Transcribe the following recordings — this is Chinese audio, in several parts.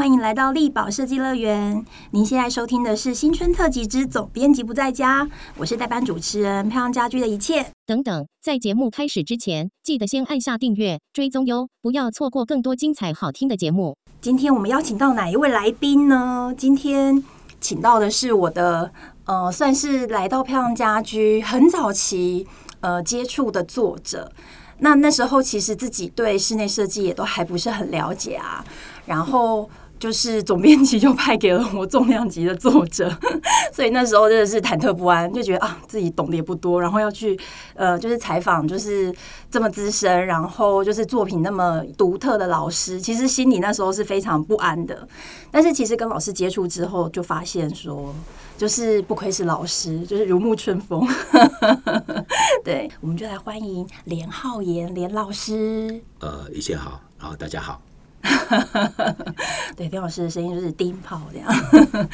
欢迎来到力宝设计乐园。您现在收听的是新春特辑之总编辑不在家，我是代班主持人漂亮家居的一切。等等，在节目开始之前，记得先按下订阅追踪哟，不要错过更多精彩好听的节目。今天我们邀请到哪一位来宾呢？今天请到的是我的呃，算是来到漂亮家居很早期呃接触的作者。那那时候其实自己对室内设计也都还不是很了解啊，然后就是总编辑就派给了我重量级的作者，所以那时候真的是忐忑不安，就觉得啊自己懂得也不多，然后要去呃就是采访就是这么资深，然后就是作品那么独特的老师，其实心里那时候是非常不安的。但是其实跟老师接触之后，就发现说。就是不愧是老师，就是如沐春风。对，我们就来欢迎连浩言连老师。呃，一切好，然后大家好。对，丁老师的声音就是低炮这样。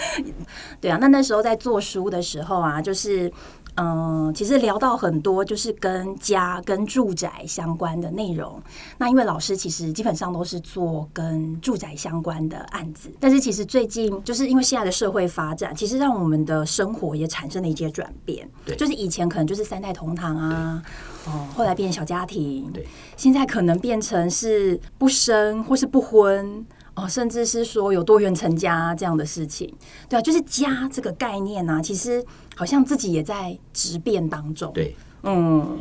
对啊，那那时候在做书的时候啊，就是。嗯，其实聊到很多就是跟家、跟住宅相关的内容。那因为老师其实基本上都是做跟住宅相关的案子，但是其实最近就是因为现在的社会发展，其实让我们的生活也产生了一些转变。对，就是以前可能就是三代同堂啊，哦，后来变小家庭，对，现在可能变成是不生或是不婚。哦，甚至是说有多元成家这样的事情，对啊，就是家这个概念呢，其实好像自己也在质变当中。对，嗯，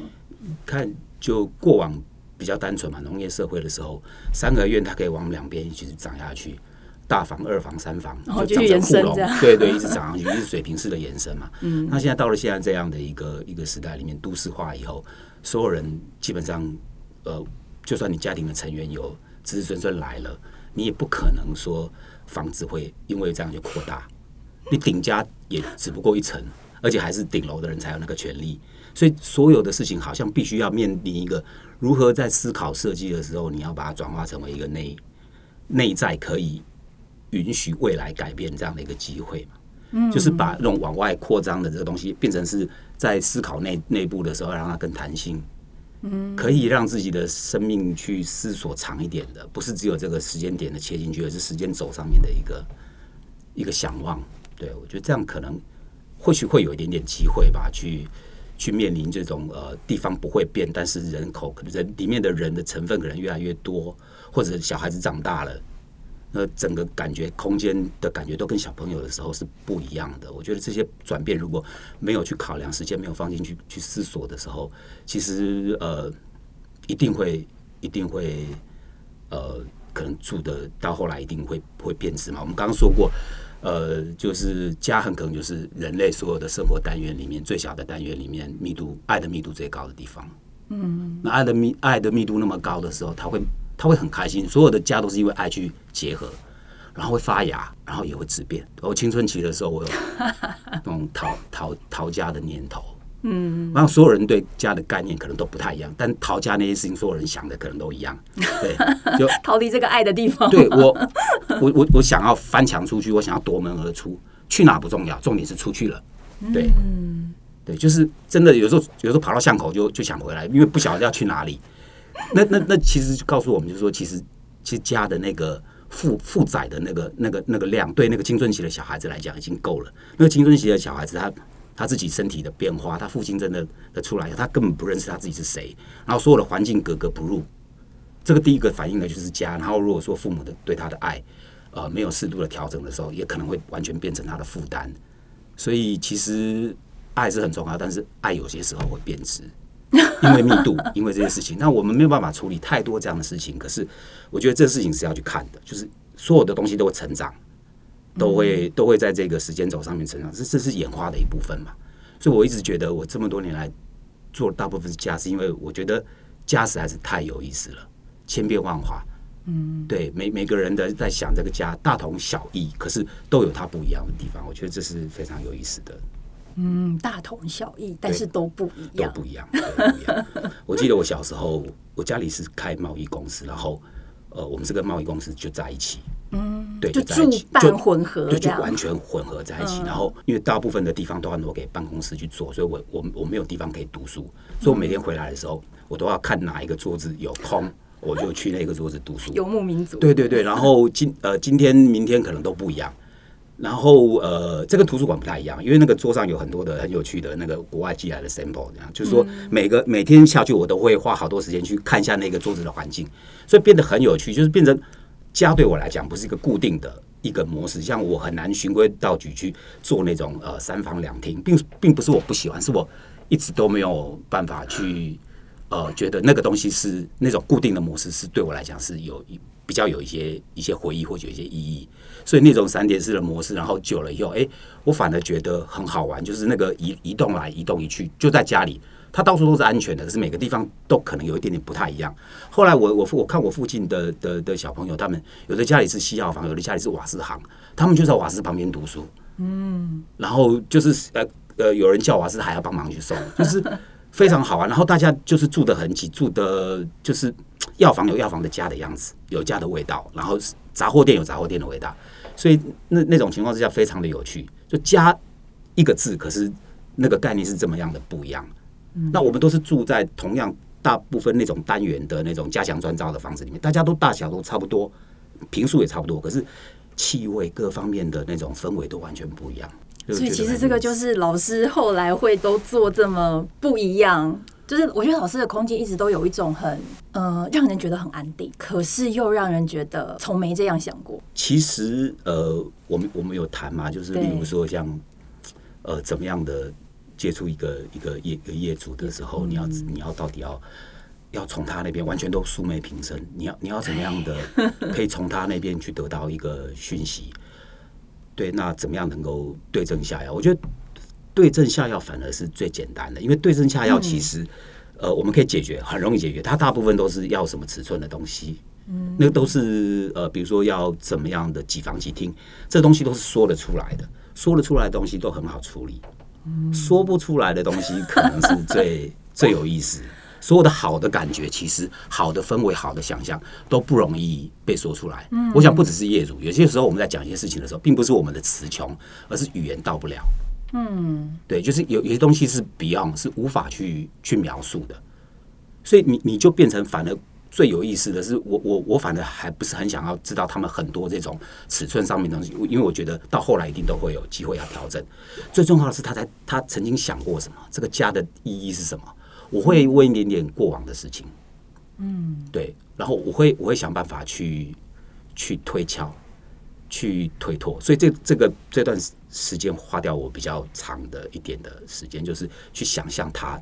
看就过往比较单纯嘛，农业社会的时候，三合院它可以往两边一直长下去，大房、二房、三房然后就延伸这样，对对，一直长上去，是水平式的延伸嘛。嗯，那现在到了现在这样的一个一个时代里面，都市化以后，所有人基本上，呃，就算你家庭的成员有子子孙孙来了。你也不可能说房子会因为这样就扩大，你顶家也只不过一层，而且还是顶楼的人才有那个权利，所以所有的事情好像必须要面临一个如何在思考设计的时候，你要把它转化成为一个内内在可以允许未来改变这样的一个机会嘛？嗯，就是把那种往外扩张的这个东西变成是在思考内内部的时候，让它更弹性。可以让自己的生命去思索长一点的，不是只有这个时间点的切进去，而是时间轴上面的一个一个想望。对我觉得这样可能或许会有一点点机会吧，去去面临这种呃地方不会变，但是人口可能人里面的人的成分可能越来越多，或者小孩子长大了。那整个感觉空间的感觉都跟小朋友的时候是不一样的。我觉得这些转变如果没有去考量，时间没有放进去去思索的时候，其实呃一定会一定会呃可能住的到后来一定会会变质嘛。我们刚刚说过，呃，就是家很可能就是人类所有的生活单元里面最小的单元里面密度爱的密度最高的地方。嗯，那爱的密爱的密度那么高的时候，它会。他会很开心，所有的家都是因为爱去结合，然后会发芽，然后也会质变。我青春期的时候，我有 那种逃逃逃家的念头，嗯，然后所有人对家的概念可能都不太一样，但逃家那些事情，所有人想的可能都一样，对，就 逃离这个爱的地方。对我，我我我想要翻墙出去，我想要夺门而出，去哪不重要，重点是出去了，对，对，就是真的有时候有时候跑到巷口就就想回来，因为不晓得要去哪里。那那那其实就告诉我们，就是说，其实其实家的那个负负载的那个那个那个量，对那个青春期的小孩子来讲已经够了。那个青春期的小孩子，他他自己身体的变化，他父亲真的的出来，他根本不认识他自己是谁，然后所有的环境格格不入。这个第一个反应呢，就是家。然后如果说父母的对他的爱，呃，没有适度的调整的时候，也可能会完全变成他的负担。所以其实爱是很重要，但是爱有些时候会变质。因为密度，因为这些事情，那我们没有办法处理太多这样的事情。可是，我觉得这个事情是要去看的，就是所有的东西都会成长，都会都会在这个时间轴上面成长，这这是演化的一部分嘛。所以我一直觉得，我这么多年来做大部分是家，是因为我觉得家实在是太有意思了，千变万化。嗯，对，每每个人的在想这个家，大同小异，可是都有它不一样的地方。我觉得这是非常有意思的。嗯，大同小异，但是都不一样，都不一样，都不一样。我记得我小时候，我家里是开贸易公司，然后呃，我们这个贸易公司就在一起，嗯，对，就住办混合，就就完全混合在一起。然后因为大部分的地方都要挪给办公室去做，所以我我我没有地方可以读书，所以我每天回来的时候，我都要看哪一个桌子有空，我就去那个桌子读书。游牧民族，对对对，然后今呃今天明天可能都不一样。然后呃，这跟图书馆不太一样，因为那个桌上有很多的很有趣的那个国外寄来的 sample，这样就是说每个每天下去我都会花好多时间去看一下那个桌子的环境，所以变得很有趣，就是变成家对我来讲不是一个固定的一个模式，像我很难循规蹈矩去做那种呃三房两厅，并并不是我不喜欢，是我一直都没有办法去呃觉得那个东西是那种固定的模式，是对我来讲是有一比较有一些一些回忆或者有一些意义。所以那种三点式的模式，然后久了以后，哎，我反而觉得很好玩，就是那个移移动来移动一去，就在家里，它到处都是安全的，可是每个地方都可能有一点点不太一样。后来我我我看我附近的的的小朋友，他们有的家里是西药房，有的家里是瓦斯行，他们就在瓦斯旁边读书，嗯，然后就是呃呃，有人叫瓦斯还要帮忙去送，就是非常好啊。然后大家就是住的很挤，住的就是药房有药房的家的样子，有家的味道，然后杂货店有杂货店的味道。所以那那种情况之下非常的有趣，就加一个字，可是那个概念是这么样的不一样。那我们都是住在同样大部分那种单元的那种加强砖造的房子里面，大家都大小都差不多，平数也差不多，可是气味各方面的那种氛围都完全不一样。所以其实这个就是老师后来会都做这么不一样。就是我觉得老师的空间一直都有一种很呃让人觉得很安定，可是又让人觉得从没这样想过。其实呃，我们我们有谈嘛，就是例如说像呃怎么样的接触一个一个业一个业主的时候，你要你要到底要要从他那边完全都素昧平生，你要你要怎么样的 可以从他那边去得到一个讯息？对，那怎么样能够对症下药？我觉得。对症下药反而是最简单的，因为对症下药其实，呃，我们可以解决，很容易解决。它大部分都是要什么尺寸的东西，嗯，那个都是呃，比如说要怎么样的几房几厅，这东西都是说得出来的，说得出来的东西都很好处理，说不出来的东西可能是最 最有意思。所有的好的感觉，其实好的氛围、好的想象都不容易被说出来。嗯，我想不只是业主，有些时候我们在讲一些事情的时候，并不是我们的词穷，而是语言到不了。嗯，对，就是有有些东西是 beyond 是无法去去描述的，所以你你就变成反而最有意思的是，我我我反而还不是很想要知道他们很多这种尺寸上面的东西，因为我觉得到后来一定都会有机会要调整。最重要的是他在他曾经想过什么，这个家的意义是什么？我会问一点点过往的事情，嗯，对，然后我会我会想办法去去推敲。去推脱，所以这这个这段时间花掉我比较长的一点的时间，就是去想象他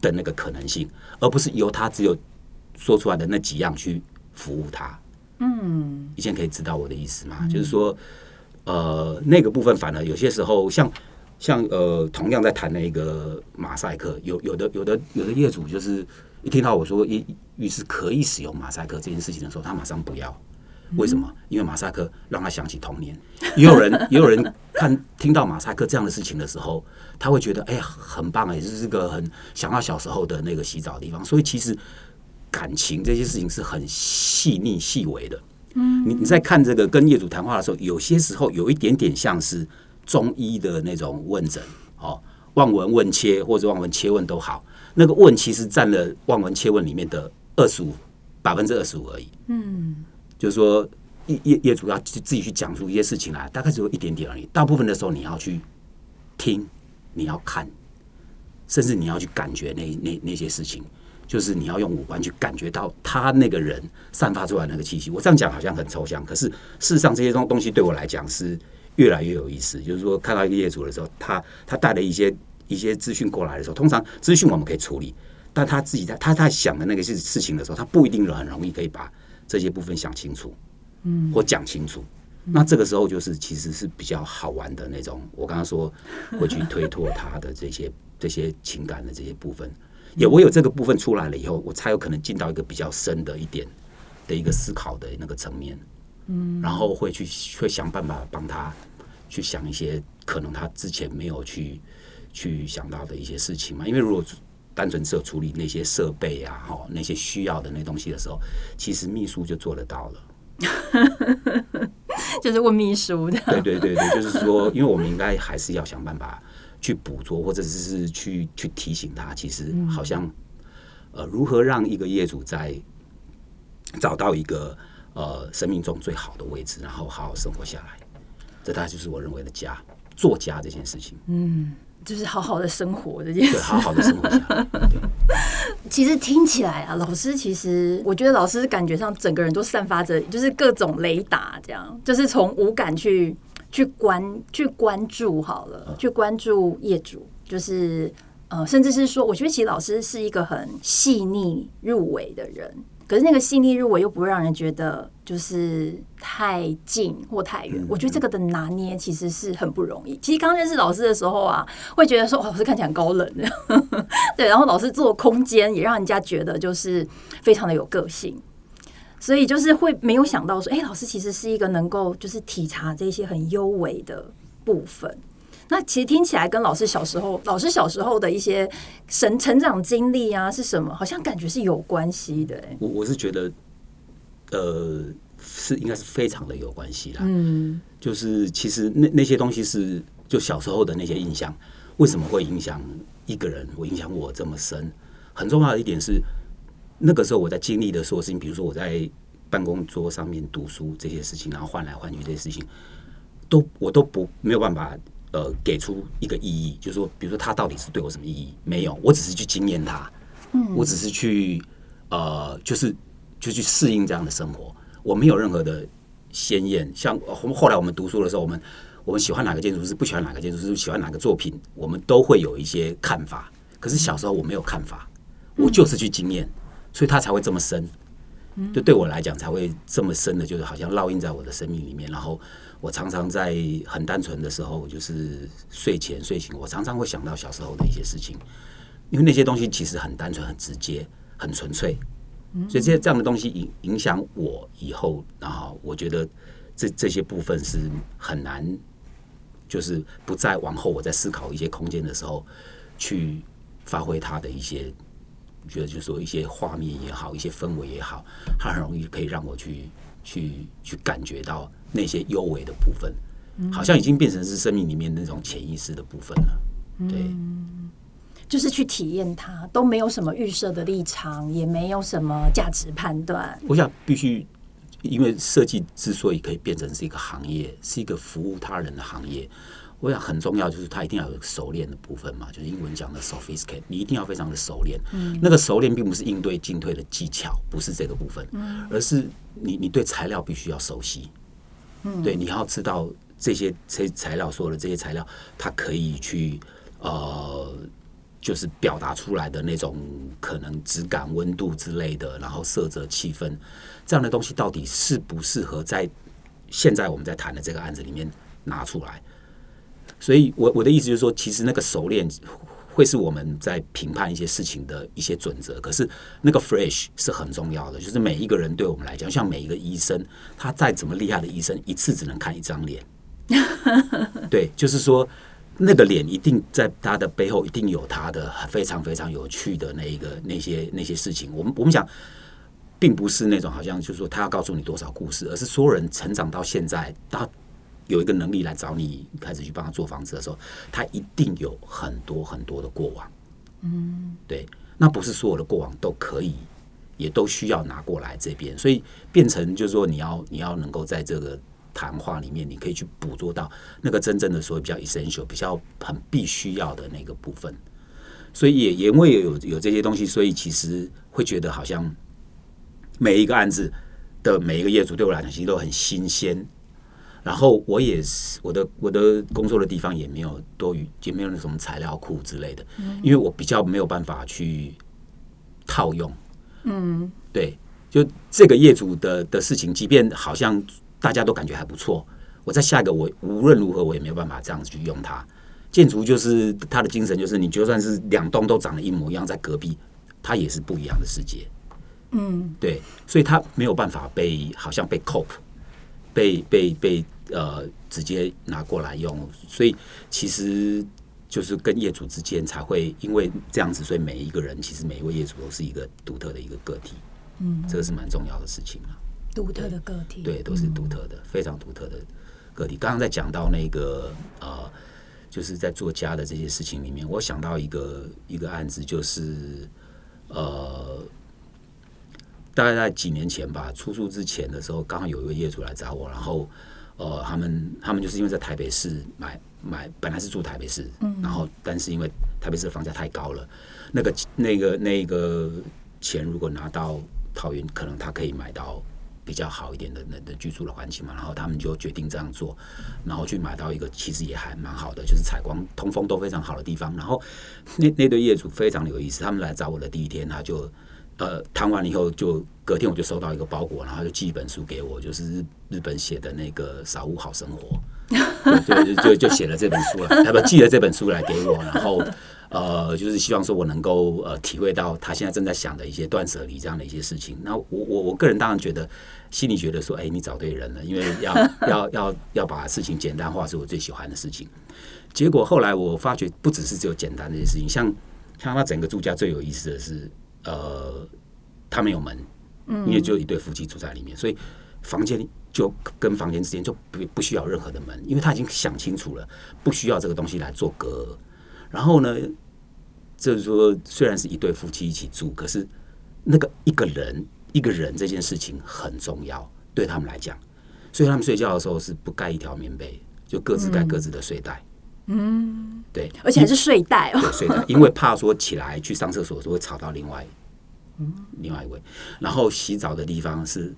的那个可能性，而不是由他只有说出来的那几样去服务他。嗯，以前可以知道我的意思吗？就是说，呃，那个部分反而有些时候，像像呃，同样在谈那个马赛克，有有的有的有的业主就是一听到我说浴浴室可以使用马赛克这件事情的时候，他马上不要。为什么？因为马赛克让他想起童年。也有人，也有人看听到马赛克这样的事情的时候，他会觉得哎呀，很棒哎，这是个很想到小时候的那个洗澡的地方。所以其实感情这些事情是很细腻细微的。嗯，你你在看这个跟业主谈话的时候，有些时候有一点点像是中医的那种问诊哦，望闻问切或者望闻切问都好。那个问其实占了望闻切问里面的二十五百分之二十五而已。嗯。就是说，业业业主要自自己去讲出一些事情来，大概只有一点点而已。大部分的时候，你要去听，你要看，甚至你要去感觉那那那些事情，就是你要用五官去感觉到他那个人散发出来那个气息。我这样讲好像很抽象，可是事实上这些东东西对我来讲是越来越有意思。就是说，看到一个业主的时候，他他带了一些一些资讯过来的时候，通常资讯我们可以处理，但他自己在他在想的那个事事情的时候，他不一定很容易可以把。这些部分想清楚，嗯，或讲清楚，那这个时候就是其实是比较好玩的那种。我刚刚说会去推脱他的这些这些情感的这些部分，也唯有这个部分出来了以后，我才有可能进到一个比较深的一点的一个思考的那个层面，嗯，然后会去会想办法帮他去想一些可能他之前没有去去想到的一些事情嘛，因为如果。单纯只处理那些设备啊，哈，那些需要的那东西的时候，其实秘书就做得到了，就是问秘书的。对对对对，就是说，因为我们应该还是要想办法去捕捉，或者是去去提醒他，其实好像呃，如何让一个业主在找到一个呃生命中最好的位置，然后好好生活下来。这大概就是我认为的家，做家这件事情。嗯就是好好的生活这件事对，。好好的生活下。对其实听起来啊，老师其实我觉得老师感觉上整个人都散发着就是各种雷达，这样就是从无感去去关去关注好了，去关注业主，就是呃，甚至是说，我觉得其实老师是一个很细腻入微的人。可是那个细腻入微又不会让人觉得就是太近或太远，我觉得这个的拿捏其实是很不容易。其实刚认识老师的时候啊，会觉得说，哦老师看起来很高冷的，对，然后老师做空间也让人家觉得就是非常的有个性，所以就是会没有想到说，哎、老师其实是一个能够就是体察这些很优美的部分。那其实听起来跟老师小时候，老师小时候的一些成成长经历啊是什么，好像感觉是有关系的、哎我我是觉得，呃，是应该是非常的有关系啦。嗯就是其实那那些东西是就小时候的那些印象，为什么会影响一个人？我影响我这么深？很重要的一点是，那个时候我在经历的所有事情，比如说我在办公桌上面读书这些事情，然后换来换去这些事情，都我都不没有办法呃给出一个意义，就是说，比如说他到底是对我什么意义？没有，我只是去经验它，我只是去呃，就是就去适应这样的生活，我没有任何的鲜艳。像后后来我们读书的时候，我们我们喜欢哪个建筑师，不喜欢哪个建筑师，喜欢哪个作品，我们都会有一些看法。可是小时候我没有看法，我就是去经验，所以它才会这么深。就对我来讲才会这么深的，就是好像烙印在我的生命里面。然后我常常在很单纯的时候，就是睡前睡醒，我常常会想到小时候的一些事情，因为那些东西其实很单纯、很直接、很纯粹。所以这些这样的东西影影响我以后，然后我觉得这这些部分是很难，就是不再往后我在思考一些空间的时候，去发挥它的一些，觉得就是说一些画面也好，一些氛围也好，它很容易可以让我去去去感觉到那些优微的部分，好像已经变成是生命里面那种潜意识的部分了。对，就是去体验它，都没有什么预设的立场，也没有什么价值判断。我想必须，因为设计之所以可以变成是一个行业，是一个服务他人的行业，我想很重要就是它一定要有熟练的部分嘛，就是英文讲的 sophisticate，你一定要非常的熟练。嗯那个熟练并不是应对进退的技巧，不是这个部分，嗯而是你你对材料必须要熟悉。嗯对，你要知道这些这些材料，所有的这些材料，它可以去呃，就是表达出来的那种可能质感、温度之类的，然后色泽、气氛这样的东西，到底适不适合在现在我们在谈的这个案子里面拿出来？所以我我的意思就是说，其实那个熟练会是我们在评判一些事情的一些准则，可是那个 fresh 是很重要的，就是每一个人对我们来讲，像每一个医生，他再怎么厉害的医生，一次只能看一张脸。对，就是说那个脸一定在他的背后一定有他的非常非常有趣的那一个那些那些事情。我们我们想，并不是那种好像就是说他要告诉你多少故事，而是所有人成长到现在，他有一个能力来找你开始去帮他做房子的时候，他一定有很多很多的过往。嗯，对，那不是所有的过往都可以。也都需要拿过来这边，所以变成就是说，你要你要能够在这个谈话里面，你可以去捕捉到那个真正的所谓比较 essential、比较很必须要的那个部分。所以也也因为有有这些东西，所以其实会觉得好像每一个案子的每一个业主对我来讲，其实都很新鲜。然后我也是我的我的工作的地方也没有多余，也没有那什么材料库之类的，因为我比较没有办法去套用。嗯，对，就这个业主的的事情，即便好像大家都感觉还不错，我在下一个我无论如何我也没有办法这样子去用它。建筑就是它的精神，就是你就算是两栋都长得一模一样，在隔壁，它也是不一样的世界。嗯，对，所以它没有办法被好像被 cope，被被被呃直接拿过来用，所以其实就是跟业主之间才会因为这样子，所以每一个人其实每一位业主都是一个独特的一个个体，嗯，这个是蛮重要的事情嘛。独特的个体，对，都是独特的，非常独特的个体。刚刚在讲到那个呃，就是在做家的这些事情里面，我想到一个一个案子，就是呃，大概在几年前吧，出租之前的时候，刚好有一位业主来找我，然后呃，他们他们就是因为在台北市买买，本来是住台北市，嗯，然后但是因为台北市的房价太高了，那个那个那个钱如果拿到桃园，可能他可以买到比较好一点的那的居住的环境嘛，然后他们就决定这样做，然后去买到一个其实也还蛮好的，就是采光、通风都非常好的地方。然后那那对业主非常的有意思，他们来找我的第一天，他就呃谈完了以后，就隔天我就收到一个包裹，然后就寄一本书给我，就是日日本写的那个《扫屋好生活 》，就就就就写了这本书了，他不寄了这本书来给我，然后。呃，就是希望说我能够呃体会到他现在正在想的一些断舍离这样的一些事情。那我我我个人当然觉得，心里觉得说，哎，你找对人了，因为要 要要要把事情简单化是我最喜欢的事情。结果后来我发觉，不只是只有简单这些事情，像像他整个住家最有意思的是，呃，他没有门，嗯，因为只有一对夫妻住在里面，所以房间就跟房间之间就不不需要任何的门，因为他已经想清楚了，不需要这个东西来做隔。然后呢，就是说，虽然是一对夫妻一起住，可是那个一个人一个人这件事情很重要，对他们来讲，所以他们睡觉的时候是不盖一条棉被，就各自盖各自的睡袋。嗯，对，而且还是睡袋哦，睡袋，因为怕说起来去上厕所时候会吵到另外，嗯，另外一位。然后洗澡的地方是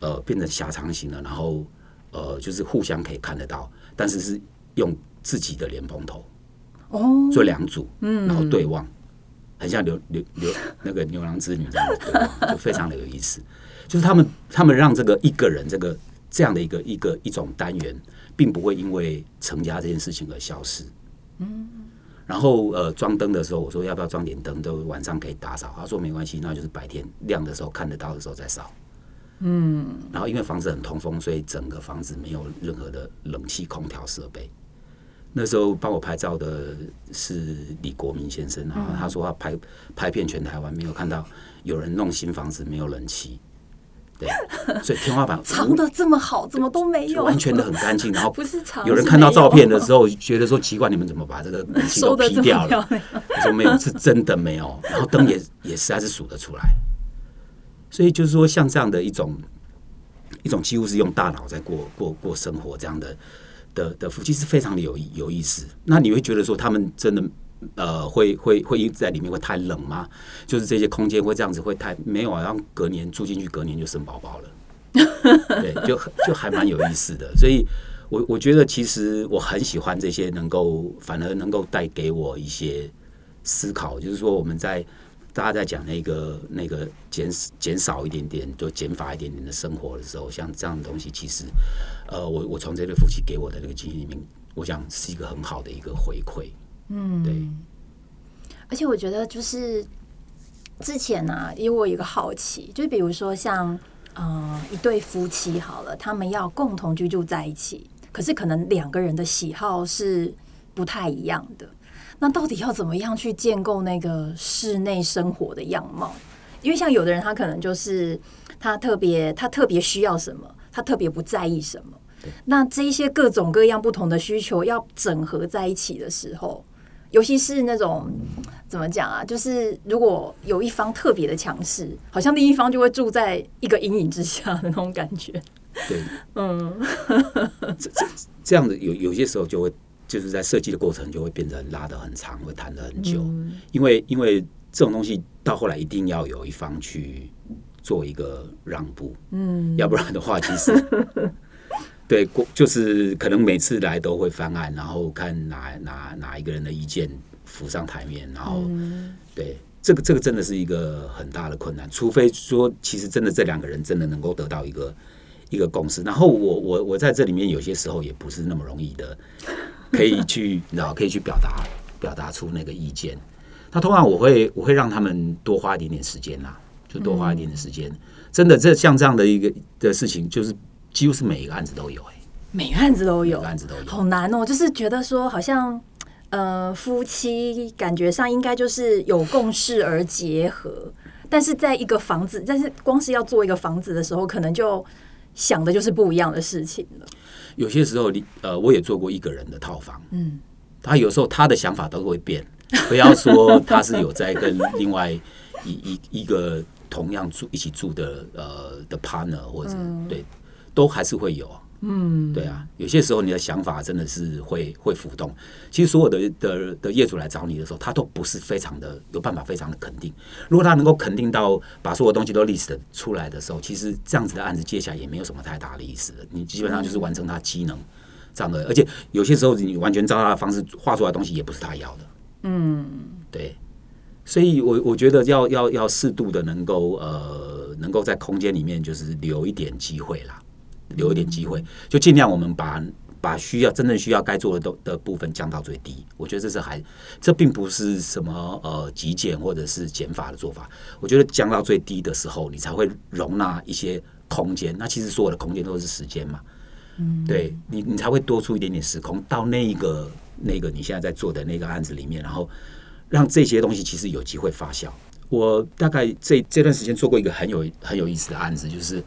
呃变成狭长型的，然后呃就是互相可以看得到，但是是用自己的莲蓬头。哦，做两组，嗯，然后对望，很像牛牛牛那个牛郎织女这样子，就非常的有意思。就是他们他们让这个一个人这个这样的一个一个一种单元，并不会因为成家这件事情而消失。嗯，然后呃，装灯的时候，我说要不要装点灯，都晚上可以打扫。他说没关系，那就是白天亮的时候看得到的时候再扫。嗯，然后因为房子很通风，所以整个房子没有任何的冷气空调设备。那时候帮我拍照的是李国民先生，然后他说他拍拍遍全台湾，没有看到有人弄新房子没有冷气，对，所以天花板藏的这么好，怎么都没有，完全的很干净。然后 不是藏，有人看到照片的时候觉得说奇怪，你们怎么把这个冷气都劈掉了？我说没有，是真的没有。然后灯也 也实在是数得出来，所以就是说像这样的一种一种几乎是用大脑在过过过生活这样的。的的夫妻是非常的有有意思，那你会觉得说他们真的呃会会会一直在里面会太冷吗？就是这些空间会这样子会太没有啊？让隔年住进去，隔年就生宝宝了，对，就就还蛮有意思的。所以，我我觉得其实我很喜欢这些能够反而能够带给我一些思考，就是说我们在。大家在讲那个那个减减少一点点，就减法一点点的生活的时候，像这样的东西，其实，呃，我我从这对夫妻给我的那个经验里面，我想是一个很好的一个回馈。嗯，对。而且我觉得就是之前呢，因为我有一个好奇，就比如说像呃一对夫妻好了，他们要共同居住在一起，可是可能两个人的喜好是不太一样的。那到底要怎么样去建构那个室内生活的样貌？因为像有的人，他可能就是他特别他特别需要什么，他特别不在意什么。那这一些各种各样不同的需求要整合在一起的时候，尤其是那种怎么讲啊？就是如果有一方特别的强势，好像另一方就会住在一个阴影之下的那种感觉。对，嗯，这这这样的有有些时候就会。就是在设计的过程就会变成拉得很长，会谈的很久，因为因为这种东西到后来一定要有一方去做一个让步，嗯，要不然的话，其实对过就是可能每次来都会翻案，然后看哪哪哪一个人的意见浮上台面，然后对这个这个真的是一个很大的困难，除非说其实真的这两个人真的能够得到一个一个共识，然后我我我在这里面有些时候也不是那么容易的。可以 去，然后可以去表达，表达出那个意见。那通常我会，我会让他们多花一点点时间啦，就多花一点点时间。真的，这像这样的一个的事情，就是几乎是每一个案子都有，哎，每个案子都有，每个案子都有，好难哦。就是觉得说，好像呃，夫妻感觉上应该就是有共识而结合，但是在一个房子，但是光是要做一个房子的时候，可能就想的就是不一样的事情了。有些时候，你呃，我也做过一个人的套房。嗯，他有时候他的想法都会变，不要说他是有在跟另外一一一个同样住一起住的呃的 partner 或者、对，都还是会有。嗯，对啊，有些时候你的想法真的是会会浮动。其实所有的的的业主来找你的时候，他都不是非常的有办法非常的肯定。如果他能够肯定到把所有东西都 list 出来的时候，其实这样子的案子接下来也没有什么太大的意思。你基本上就是完成他机能这样的，而且有些时候你完全照他的方式画出来的东西也不是他要的。嗯，对。所以我我觉得要要要适度的能够呃能够在空间里面就是留一点机会啦，留一点机会，就尽量我们把把需要真正需要该做的都的部分降到最低。我觉得这是还这并不是什么呃极简或者是减法的做法。我觉得降到最低的时候，你才会容纳一些空间。那其实所有的空间都是时间嘛，嗯，对你你才会多出一点点时空到那一个那个你现在在做的那个案子里面，然后。让这些东西其实有机会发酵。我大概这这段时间做过一个很有很有意思的案子，就是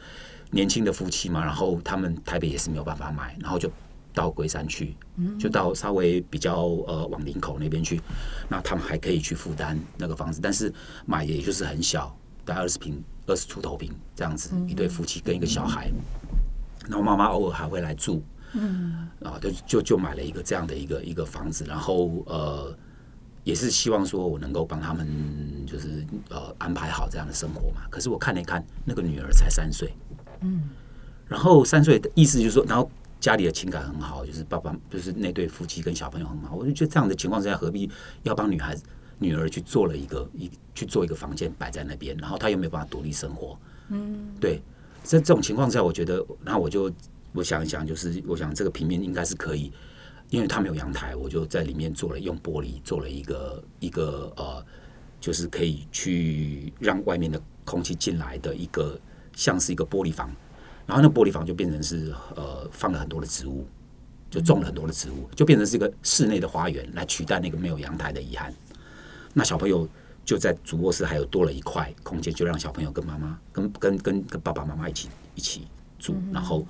年轻的夫妻嘛，然后他们台北也是没有办法买，然后就到龟山去，就到稍微比较呃往林口那边去，那他们还可以去负担那个房子，但是买也就是很小，大概二十平、二十出头平这样子，一对夫妻跟一个小孩，然后妈妈偶尔还会来住，嗯，啊，就就就买了一个这样的一个一个房子，然后呃。也是希望说我能够帮他们，就是呃安排好这样的生活嘛。可是我看了一看，那个女儿才三岁，嗯，然后三岁的意思就是说，然后家里的情感很好，就是爸爸就是那对夫妻跟小朋友很好。我就觉得这样的情况之下，何必要帮女孩子女儿去做了一个一去做一个房间摆在那边，然后她又没有办法独立生活，嗯，对，在这种情况下，我觉得，那我就我想一想，就是我想这个平面应该是可以。因为他没有阳台，我就在里面做了用玻璃做了一个一个呃，就是可以去让外面的空气进来的一个像是一个玻璃房，然后那玻璃房就变成是呃放了很多的植物，就种了很多的植物，就变成是一个室内的花园来取代那个没有阳台的遗憾。那小朋友就在主卧室还有多了一块空间，就让小朋友跟妈妈跟跟跟跟爸爸妈妈一起一起住，然后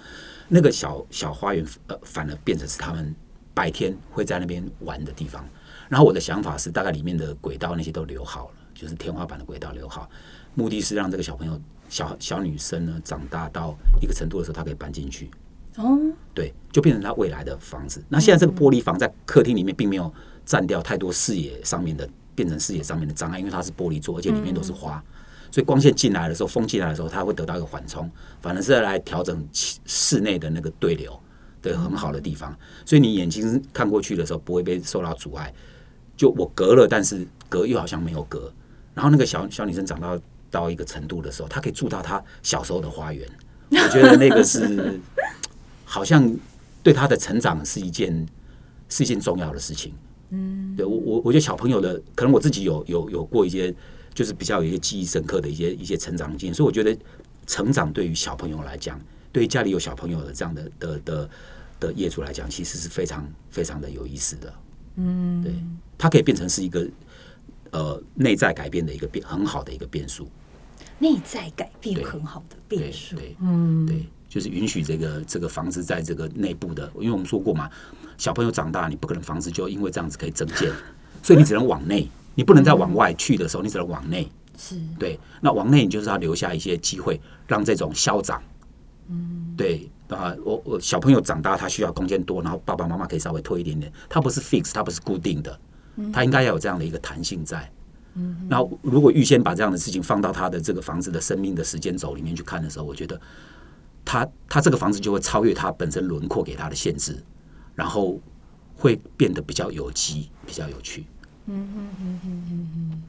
那个小小花园呃反而变成是他们。白天会在那边玩的地方，然后我的想法是，大概里面的轨道那些都留好了，就是天花板的轨道留好，目的是让这个小朋友小小女生呢长大到一个程度的时候，她可以搬进去。哦，对，就变成她未来的房子。那现在这个玻璃房在客厅里面并没有占掉太多视野上面的，变成视野上面的障碍，因为它是玻璃做，而且里面都是花，所以光线进来的时候，风进来的时候，它会得到一个缓冲，反而是来调整室内的那个对流。的很好的地方，所以你眼睛看过去的时候不会被受到阻碍。就我隔了，但是隔又好像没有隔。然后那个小小女生长到到一个程度的时候，他可以住到他小时候的花园。我觉得那个是好像对他的成长是一件是一件重要的事情。嗯，对我我我觉得小朋友的可能我自己有有有过一些就是比较有一些记忆深刻的一些一些成长经验，所以我觉得成长对于小朋友来讲。对于家里有小朋友的这样的的的的业主来讲，其实是非常非常的有意思的。嗯，对，它可以变成是一个呃内在改变的一个变很好的一个变数。内在改变很好的变数，对，嗯，对，就是允许这个这个房子在这个内部的，因为我们说过嘛，小朋友长大，你不可能房子就因为这样子可以增建，所以你只能往内，你不能再往外去的时候，你只能往内。是，对，那往内你就是要留下一些机会，让这种消长。嗯，对啊，我我小朋友长大，他需要空间多，然后爸爸妈妈可以稍微推一点点，他不是 fix，他不是固定的，他应该要有这样的一个弹性在。嗯，那如果预先把这样的事情放到他的这个房子的生命的时间轴里面去看的时候，我觉得他他这个房子就会超越他本身轮廓给他的限制，然后会变得比较有机，比较有趣。嗯嗯嗯嗯嗯嗯，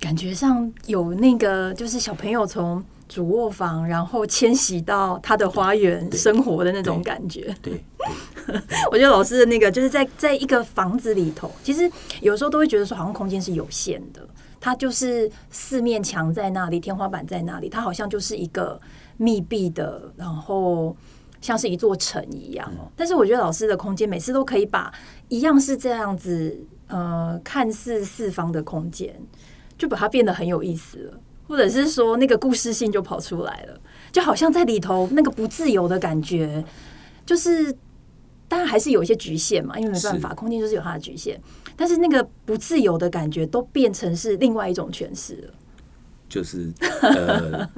感觉上有那个就是小朋友从。主卧房，然后迁徙到他的花园生活的那种感觉。对，我觉得老师的那个就是在在一个房子里头，其实有时候都会觉得说，好像空间是有限的。它就是四面墙在那里，天花板在那里，它好像就是一个密闭的，然后像是一座城一样。但是我觉得老师的空间每次都可以把一样是这样子，呃，看似四方的空间，就把它变得很有意思了。或者是说那个故事性就跑出来了，就好像在里头那个不自由的感觉，就是当然还是有一些局限嘛，因为没办法，空间就是有它的局限。但是那个不自由的感觉都变成是另外一种诠释了。就是呃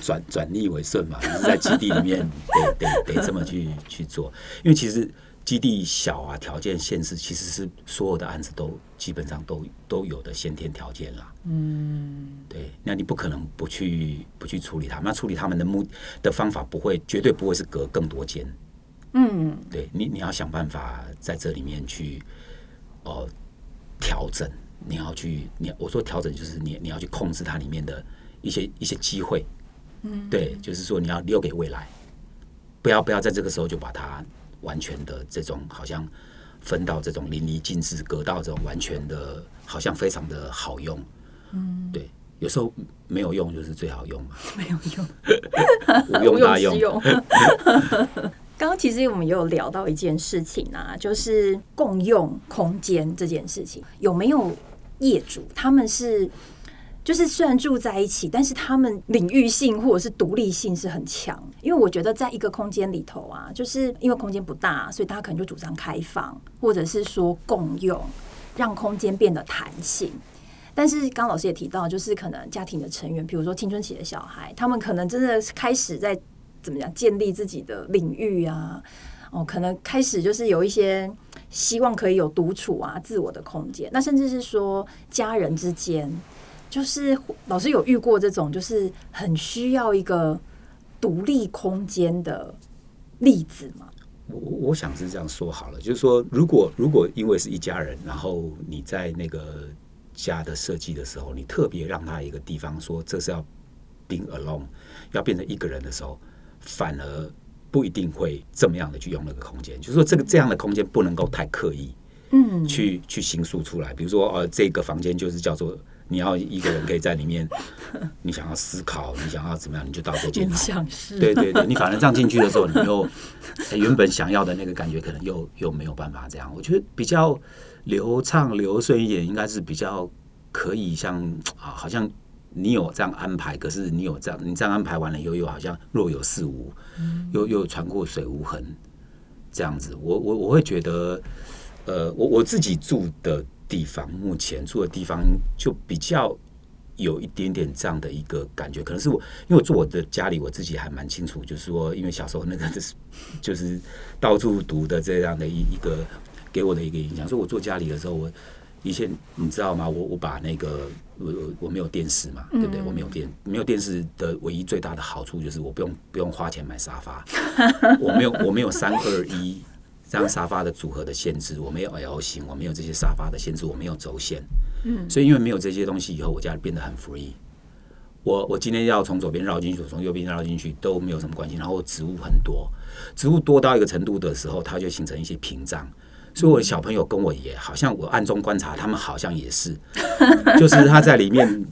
转转逆为顺嘛，就是在基地里面得得得这么去去做，因为其实基地小啊，条件限制其实是所有的案子都基本上都都有的先天条件啦。嗯，对，那你不可能不去不去处理他们，那处理他们的目的方法不会绝对不会是隔更多间。嗯，对你你要想办法在这里面去哦调整，你要去你我说调整就是你你要去控制它里面的一些一些机会。嗯，对，就是说你要留给未来，不要不要在这个时候就把它完全的这种好像分到这种淋漓尽致，隔到这种完全的，好像非常的好用。嗯，对，有时候没有用就是最好用嘛，没有用，无用大用。刚刚其实我们也有聊到一件事情啊，就是共用空间这件事情，有没有业主他们是？就是虽然住在一起，但是他们领域性或者是独立性是很强。因为我觉得在一个空间里头啊，就是因为空间不大，所以大家可能就主张开放，或者是说共用，让空间变得弹性。但是刚老师也提到，就是可能家庭的成员，比如说青春期的小孩，他们可能真的开始在怎么样建立自己的领域啊，哦，可能开始就是有一些希望可以有独处啊、自我的空间。那甚至是说家人之间。就是老师有遇过这种，就是很需要一个独立空间的例子吗？我我想是这样说好了，就是说，如果如果因为是一家人，然后你在那个家的设计的时候，你特别让他一个地方说这是要 being alone，要变成一个人的时候，反而不一定会这么样的去用那个空间。就是说，这个这样的空间不能够太刻意，嗯，去去形塑出来。比如说，呃，这个房间就是叫做。你要一个人可以在里面，你想要思考，你想要怎么样，你就到这间。对对对，你反正这样进去的时候，你又原本想要的那个感觉，可能又又没有办法这样。我觉得比较流畅流顺一点，应该是比较可以像啊，好像你有这样安排，可是你有这样，你这样安排完了以后，又好像若有似无，又又穿过水无痕这样子。我我我会觉得，呃，我我自己住的。地方目前住的地方就比较有一点点这样的一个感觉，可能是我因为我住我的家里，我自己还蛮清楚，就是说，因为小时候那个就 是就是到处读的这样的一一个给我的一个影响。所以我住家里的时候，我以前你知道吗？我我把那个我我没有电视嘛，对不对？我没有电没有电视的唯一最大的好处就是我不用不用花钱买沙发，我没有我没有三二一。这样沙发的组合的限制，我没有 L 型，我没有这些沙发的限制，我没有轴线，嗯，所以因为没有这些东西，以后我家变得很 free。我我今天要从左边绕进去，从右边绕进去都没有什么关系。然后植物很多，植物多到一个程度的时候，它就形成一些屏障。所以我的小朋友跟我也好像，我暗中观察，他们好像也是，就是他在里面。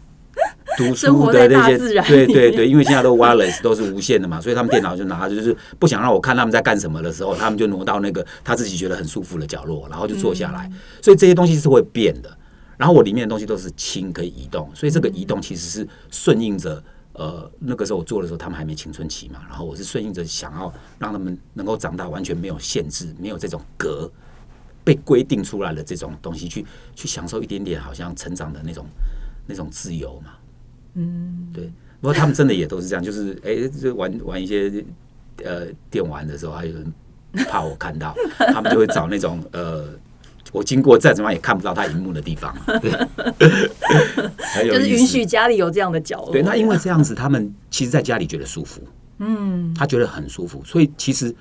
读书的那些，对对对，因为现在都 wireless 都是无线的嘛，所以他们电脑就拿，就是不想让我看他们在干什么的时候，他们就挪到那个他自己觉得很舒服的角落，然后就坐下来。所以这些东西是会变的。然后我里面的东西都是轻，可以移动，所以这个移动其实是顺应着呃那个时候我做的时候，他们还没青春期嘛，然后我是顺应着想要让他们能够长大，完全没有限制，没有这种格被规定出来的这种东西，去去享受一点点好像成长的那种那种自由嘛。嗯，对，不过他们真的也都是这样，就是哎，就玩玩一些呃电玩的时候，还有人怕我看到，他们就会找那种呃，我经过再怎么样也看不到他荧幕的地方，对，就是允许家里有这样的角落。对，那因为这样子，他们其实在家里觉得舒服，嗯，他觉得很舒服，所以其实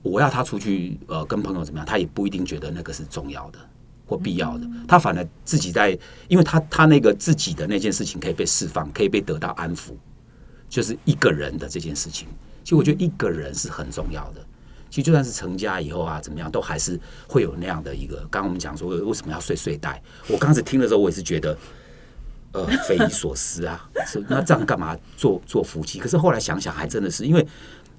我要他出去呃跟朋友怎么样，他也不一定觉得那个是重要的。或必要的，他反而自己在，因为他他那个自己的那件事情可以被释放，可以被得到安抚，就是一个人的这件事情。其实我觉得一个人是很重要的。其实就算是成家以后啊，怎么样，都还是会有那样的一个。刚刚我们讲说为什么要睡睡袋，我刚开始听的时候，我也是觉得呃匪夷所思啊。那这样干嘛做做夫妻？可是后来想想，还真的是因为。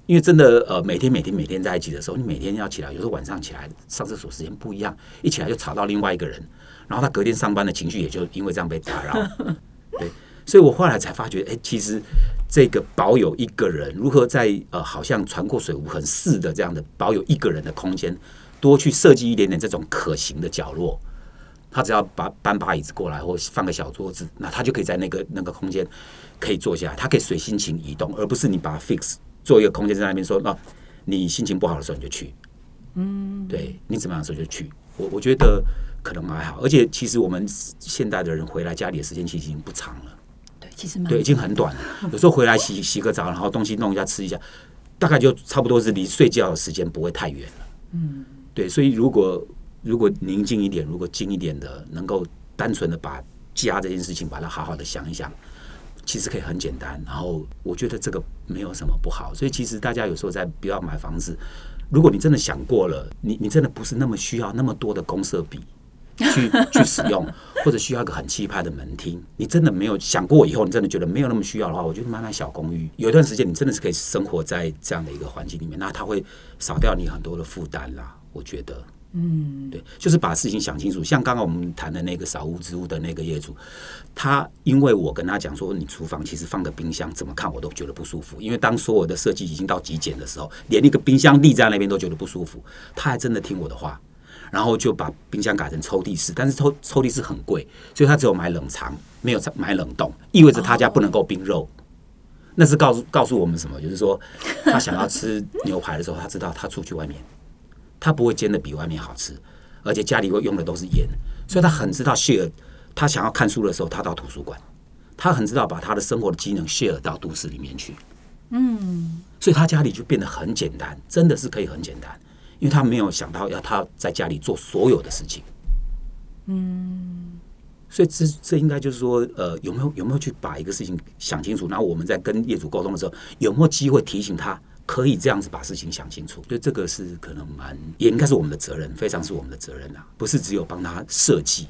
因为真的，呃，每天每天每天在一起的时候，你每天要起来，有时候晚上起来上厕所时间不一样，一起来就吵到另外一个人，然后他隔天上班的情绪也就因为这样被打扰。对，所以我后来才发觉，哎，其实这个保有一个人，如何在呃，好像船过水无痕似的这样的保有一个人的空间，多去设计一点点这种可行的角落，他只要把搬把椅子过来，或放个小桌子，那他就可以在那个那个空间可以坐下来，他可以随心情移动，而不是你把它 fix 做一个空间在那边说，那你心情不好的时候你就去，嗯，对你怎么样的时候就去。我我觉得可能还好，而且其实我们现代的人回来家里的时间其实已经不长了。对，其实蛮对，已经很短了。有时候回来洗洗个澡，然后东西弄一下吃一下，大概就差不多是离睡觉的时间不会太远了。嗯，对，所以如果如果宁静一点，如果静一点的，能够单纯的把家这件事情把它好好的想一想，其实可以很简单。然后我觉得这个没有什么不好。所以其实大家有时候在不要买房子，如果你真的想过了，你你真的不是那么需要那么多的公设比。去去使用，或者需要一个很气派的门厅，你真的没有想过以后，你真的觉得没有那么需要的话，我觉得买买小公寓，有一段时间你真的是可以生活在这样的一个环境里面，那它会少掉你很多的负担啦。我觉得，嗯，对，就是把事情想清楚。像刚刚我们谈的那个扫屋之屋的那个业主，他因为我跟他讲说，你厨房其实放个冰箱，怎么看我都觉得不舒服，因为当所有的设计已经到极简的时候，连那个冰箱立在那边都觉得不舒服，他还真的听我的话。然后就把冰箱改成抽屉式，但是抽抽屉式很贵，所以他只有买冷藏，没有买冷冻，意味着他家不能够冰肉。那是告诉告诉我们什么？就是说，他想要吃牛排的时候，他知道他出去外面，他不会煎的比外面好吃，而且家里会用的都是盐，所以他很知道 share。他想要看书的时候，他到图书馆，他很知道把他的生活的机能 share 到都市里面去。嗯，所以他家里就变得很简单，真的是可以很简单。因为他没有想到要他在家里做所有的事情，嗯，所以这这应该就是说，呃，有没有有没有去把一个事情想清楚？然后我们在跟业主沟通的时候，有没有机会提醒他可以这样子把事情想清楚？对这个是可能蛮也应该是我们的责任，非常是我们的责任啊，不是只有帮他设计。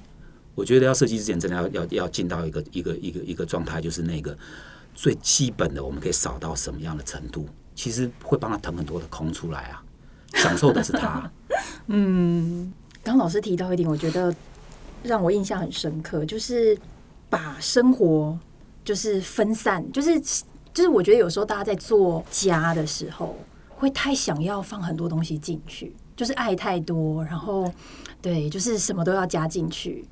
我觉得要设计之前，真的要要要进到一个一个一个一个状态，就是那个最基本的，我们可以扫到什么样的程度，其实会帮他腾很多的空出来啊。享受的是他。嗯，刚老师提到一点，我觉得让我印象很深刻，就是把生活就是分散，就是就是我觉得有时候大家在做家的时候，会太想要放很多东西进去，就是爱太多，然后对，就是什么都要加进去，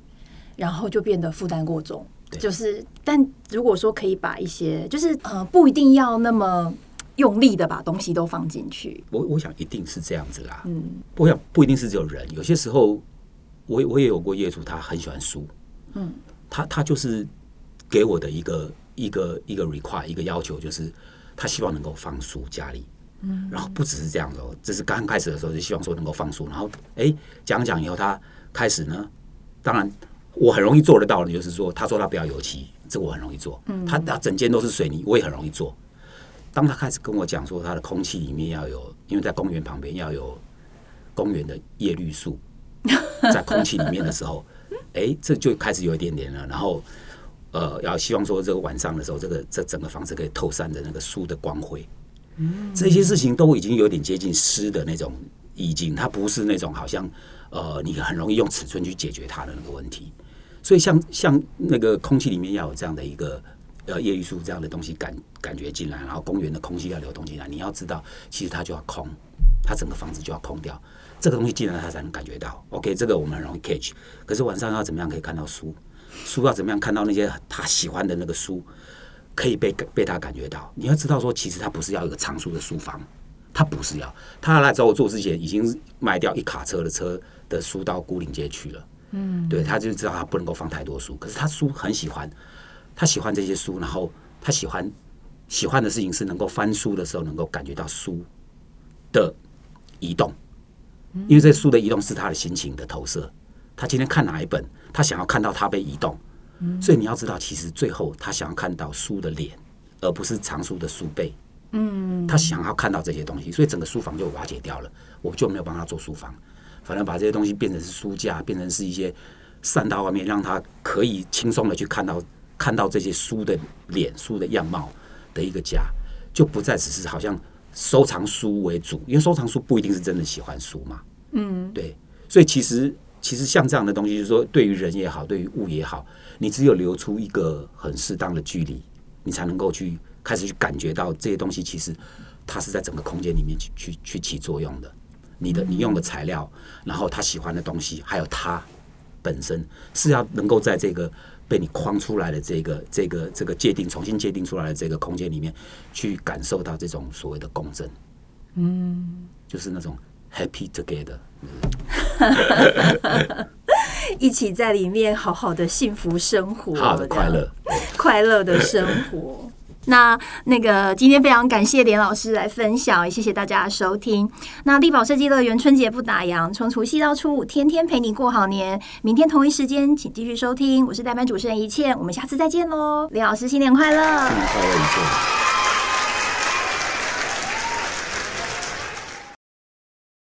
然后就变得负担过重。就是，但如果说可以把一些，就是呃，不一定要那么。用力的把东西都放进去，我我想一定是这样子啦。嗯，我想不一定是只有人，有些时候我我也有过业主，他很喜欢书，嗯，他他就是给我的一个一个一个 require 一个要求，就是他希望能够放书家里，嗯，然后不只是这样的，这是刚开始的时候就希望说能够放书，然后哎讲讲以后，他开始呢，当然我很容易做得到的，就是说他说他不要油漆，这我很容易做，嗯，他他整间都是水泥，我也很容易做。当他开始跟我讲说，他的空气里面要有，因为在公园旁边要有公园的叶绿素在空气里面的时候，哎，这就开始有一点点了。然后，呃，要希望说这个晚上的时候，这个这整个房子可以透散的那个书的光辉，这些事情都已经有点接近诗的那种意境，它不是那种好像呃，你很容易用尺寸去解决它的那个问题。所以，像像那个空气里面要有这样的一个。呃，叶绿素这样的东西感感觉进来，然后公园的空气要流动进来。你要知道，其实它就要空，它整个房子就要空掉。这个东西进来，它才能感觉到。OK，这个我们很容易 catch。可是晚上要怎么样可以看到书？书要怎么样看到那些他喜欢的那个书，可以被被他感觉到？你要知道说，其实他不是要一个藏书的书房，他不是要。他来找我做之前，已经卖掉一卡车的车的书到孤岭街去了。嗯，对，他就知道他不能够放太多书，可是他书很喜欢。他喜欢这些书，然后他喜欢喜欢的事情是能够翻书的时候能够感觉到书的移动，因为这书的移动是他的心情的投射。他今天看哪一本，他想要看到他被移动，所以你要知道，其实最后他想要看到书的脸，而不是藏书的书背。嗯，他想要看到这些东西，所以整个书房就瓦解掉了。我就没有帮他做书房，反正把这些东西变成是书架，变成是一些散到外面，让他可以轻松的去看到。看到这些书的脸、书的样貌的一个家，就不再只是好像收藏书为主，因为收藏书不一定是真的喜欢书嘛。嗯，对，所以其实其实像这样的东西，就是说对于人也好，对于物也好，你只有留出一个很适当的距离，你才能够去开始去感觉到这些东西，其实它是在整个空间里面去去去起作用的。你的你用的材料，然后他喜欢的东西，还有他本身是要能够在这个被你框出来的这个这个这个界定重新界定出来的这个空间里面，去感受到这种所谓的共振，嗯，就是那种 happy together。一起在里面好好的幸福生活，好的快乐，快乐的生活。那那个今天非常感谢连老师来分享，也谢谢大家的收听。那力宝设计乐园春节不打烊，从除夕到初五，天天陪你过好年。明天同一时间，请继续收听。我是代班主持人一倩，我们下次再见喽。连老师新年快乐，新年快乐。